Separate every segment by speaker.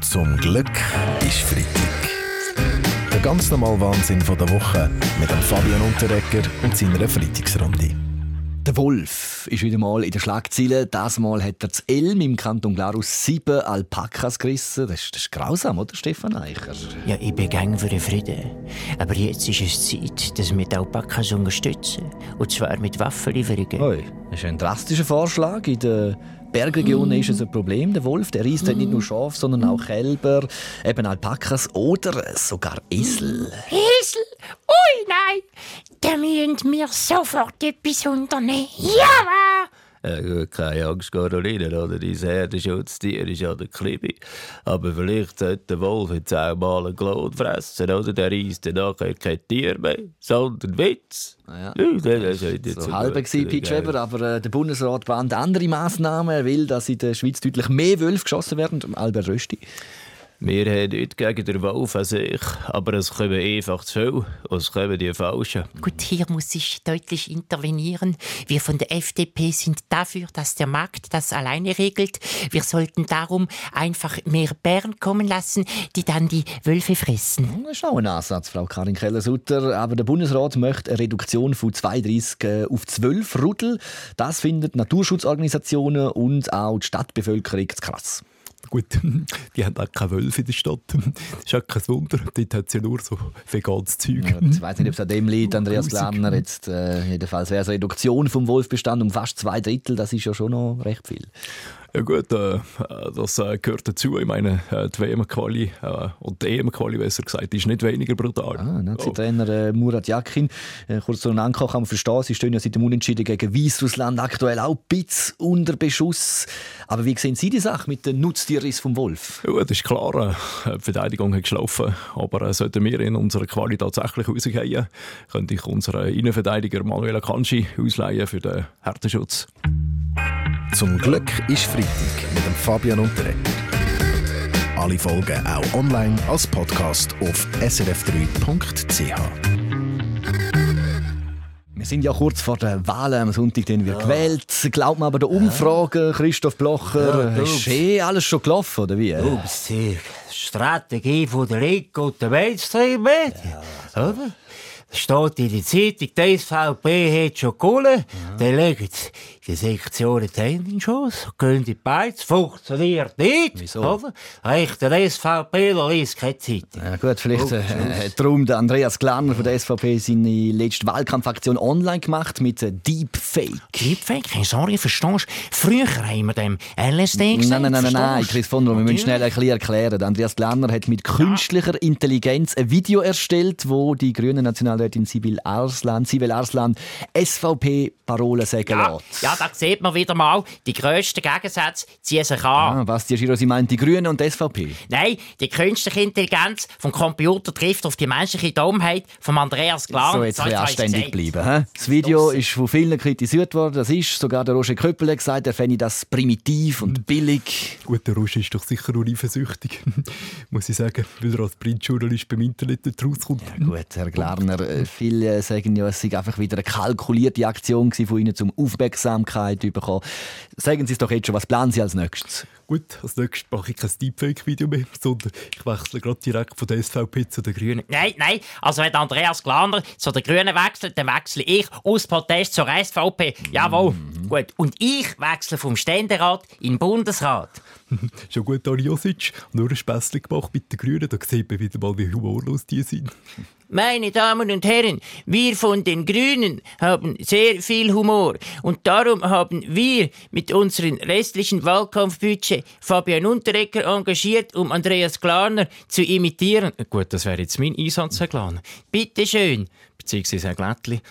Speaker 1: Zum Glück ist Freitag. Der ganz normale Wahnsinn von der Woche mit dem Fabian Unterrecker und seiner Freitagsrunde.
Speaker 2: Der Wolf ist wieder mal in der Schlagzeile. Das Mal hat er zu Elm im Kanton Glarus sieben Alpakas gerissen. Das ist, das ist grausam, oder Stefan Eicher?
Speaker 3: Ja, ich bin gern für den Frieden. Aber jetzt ist es Zeit, dass wir die Alpakas unterstützen. Und zwar mit Waffenlieferungen.
Speaker 2: Oi, das ist ein drastischer Vorschlag. In der Bergregion ist es ein Problem. Der Wolf der reisst nicht nur Schaf, sondern auch Kälber, eben Alpakas oder sogar Esel.
Speaker 4: Esel? Ui, nein! Da müssen wir sofort etwas unternehmen. Ja,
Speaker 5: gut, keine Angst, Caroline, oder? Dein Herdenschutztier ist ja der Klibi. Aber vielleicht sollte der Wolf jetzt auch mal einen Klon fressen, oder? Der reisst dann nachher kein Tier mehr, sondern Witz.
Speaker 2: Ja.
Speaker 5: Ja, das ist jetzt
Speaker 2: So halb Pete Weber, aber äh, der Bundesrat plant andere Massnahmen. Er will, dass in der Schweiz deutlich mehr Wölfe geschossen werden. Albert Rösti.
Speaker 5: Wir haben nichts gegen den Wolf an sich, aber es kommen einfach zu viel und es kommen die Falschen.
Speaker 4: Gut, hier muss ich deutlich intervenieren. Wir von der FDP sind dafür, dass der Markt das alleine regelt. Wir sollten darum einfach mehr Bären kommen lassen, die dann die Wölfe fressen.
Speaker 2: Das ist auch ein Ansatz, Frau Karin Keller-Sutter. Aber der Bundesrat möchte eine Reduktion von 32 äh, auf 12 Rudel. Das findet Naturschutzorganisationen und auch die Stadtbevölkerung zu krass.
Speaker 6: Gut, die haben auch keine Wölfe in der Stadt. Das ist auch kein Wunder. Dort hat es ja nur so veganes Zeug.
Speaker 2: Ja, ich weiß nicht, ob es an dem liegt, Andreas Glarner. Jetzt, äh, jedenfalls wäre es eine Reduktion vom Wolfbestand um fast zwei Drittel. Das ist ja schon noch recht viel.
Speaker 6: Ja gut, äh, das äh, gehört dazu. Ich meine, äh, die WM-Quali äh, und die EM-Quali, besser gesagt, ist nicht weniger brutal.
Speaker 2: Ah, Nazi-Trainer äh, Murat Yakin, äh, kurz zu Nanko kann man verstehen, sie stehen ja seit dem Unentschieden gegen Weißrussland aktuell auch ein bisschen unter Beschuss. Aber wie sehen Sie die Sache mit dem Nutztierriss vom Wolf?
Speaker 6: Ja, das ist klar, äh, die Verteidigung hat geschlafen. Aber äh, sollten wir in unserer Quali tatsächlich rausgehen, könnte ich unseren Innenverteidiger Manuel Akanji ausleihen für den Härteschutz.
Speaker 1: Zum Glück ist Freitag mit dem Fabian Unterrecker. Alle Folgen auch online als Podcast auf srf3.ch.
Speaker 2: Wir sind ja kurz vor der Wahl am Sonntag, den wir gewählt. Glaubt man aber der Umfrage, Christoph Blocher,
Speaker 3: Ja,
Speaker 2: ist eh alles schon gelaufen, oder wie?
Speaker 3: Ups, die Strategie von der Linken und der Mainstream-Medien. Oder? Steht in der Zeitung, die SVP hat schon Kohle. Dann legen sie die Sektionen die Hände in den Schoss, gehen in die Beiz, funktioniert nicht.
Speaker 2: Wieso?
Speaker 3: Oder? Reicht der SVP, liest keine Zeitung.
Speaker 2: Ja gut, vielleicht
Speaker 3: Oh,
Speaker 2: äh, hat darum der Andreas Glarner von der SVP seine letzte Wahlkampfaktion online gemacht mit äh, Deepfake.
Speaker 3: Deepfake, sorry, verstehst du? Früher haben wir dem LSD
Speaker 2: Nein,
Speaker 3: gesagt.
Speaker 2: nein, nein, nein, nein,
Speaker 3: du?
Speaker 2: Chris von wir müssen schnell ein bisschen erklären. Andreas Glarner hat mit künstlicher Intelligenz ein Video erstellt, wo die grüne Nationalrätin Sibyl Arslan, Sibyl Arslan SVP-Parolen sagen
Speaker 3: Ja,
Speaker 2: lässt.
Speaker 3: ja, da sieht man wieder mal, die grössten Gegensätze ziehen sich an.
Speaker 2: Ah, Basti Giro, sie meint die Grünen und die SVP.
Speaker 3: Nein, die künstliche Intelligenz vom Computer trifft auf die menschliche Dummheit von Andreas Glan.
Speaker 2: So, jetzt ein anständig bleiben. He? Das Video ist von vielen kritisiert worden. Das ist sogar der Roger Köppel hat gesagt, er fände das primitiv und billig.
Speaker 6: Gut, der Rusch ist doch sicher nur eifersüchtig, muss ich sagen, weil er als Printjournalist beim Internet nicht rauskommt.
Speaker 2: Gut, Herr Glarner, äh, viele sagen ja, es sei einfach wieder eine kalkulierte Aktion von Ihnen, um Aufmerksamkeit zu bekommen. Sagen Sie es doch jetzt schon, was planen Sie als nächstes?
Speaker 6: Gut, als nächstes mache ich kein Deepfake-Video mehr, sondern ich wechsle gerade direkt von der SVP zu den Grünen.
Speaker 3: Nein, nein, also wenn Andreas Glaner zu den Grünen wechselt, dann wechsle ich aus Protest zur SVP. Jawohl,
Speaker 2: Mhm.
Speaker 3: Gut. Und ich wechsle vom Ständerat in den Bundesrat.
Speaker 6: Schon gut, Dani Josic, nur ein Späßchen gemacht mit den Grünen, da sieht man wieder mal, wie humorlos die sind.
Speaker 3: Meine Damen und Herren, wir von den Grünen haben sehr viel Humor und darum haben wir mit unserem restlichen Wahlkampfbudget Fabian Unterrecker engagiert, um Andreas Glaner zu imitieren. Gut, das wäre jetzt mein Einsatz, Herr Glaner. Bitte schön. Beziehungsweise Herr Glättli.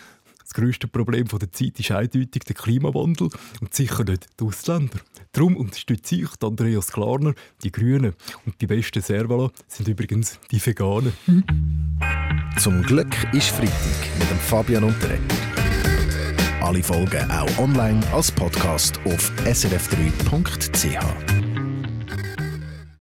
Speaker 6: Das grösste Problem der Zeit ist eindeutig der Klimawandel und sicher nicht die Ausländer. Darum unterstütze ich Andreas Klarner, die Grünen. Und die besten Servala sind übrigens die Veganen.
Speaker 1: Zum Glück ist Freitag mit dem Fabian Unterrecker. Alle Folgen auch online als Podcast auf srf3.ch.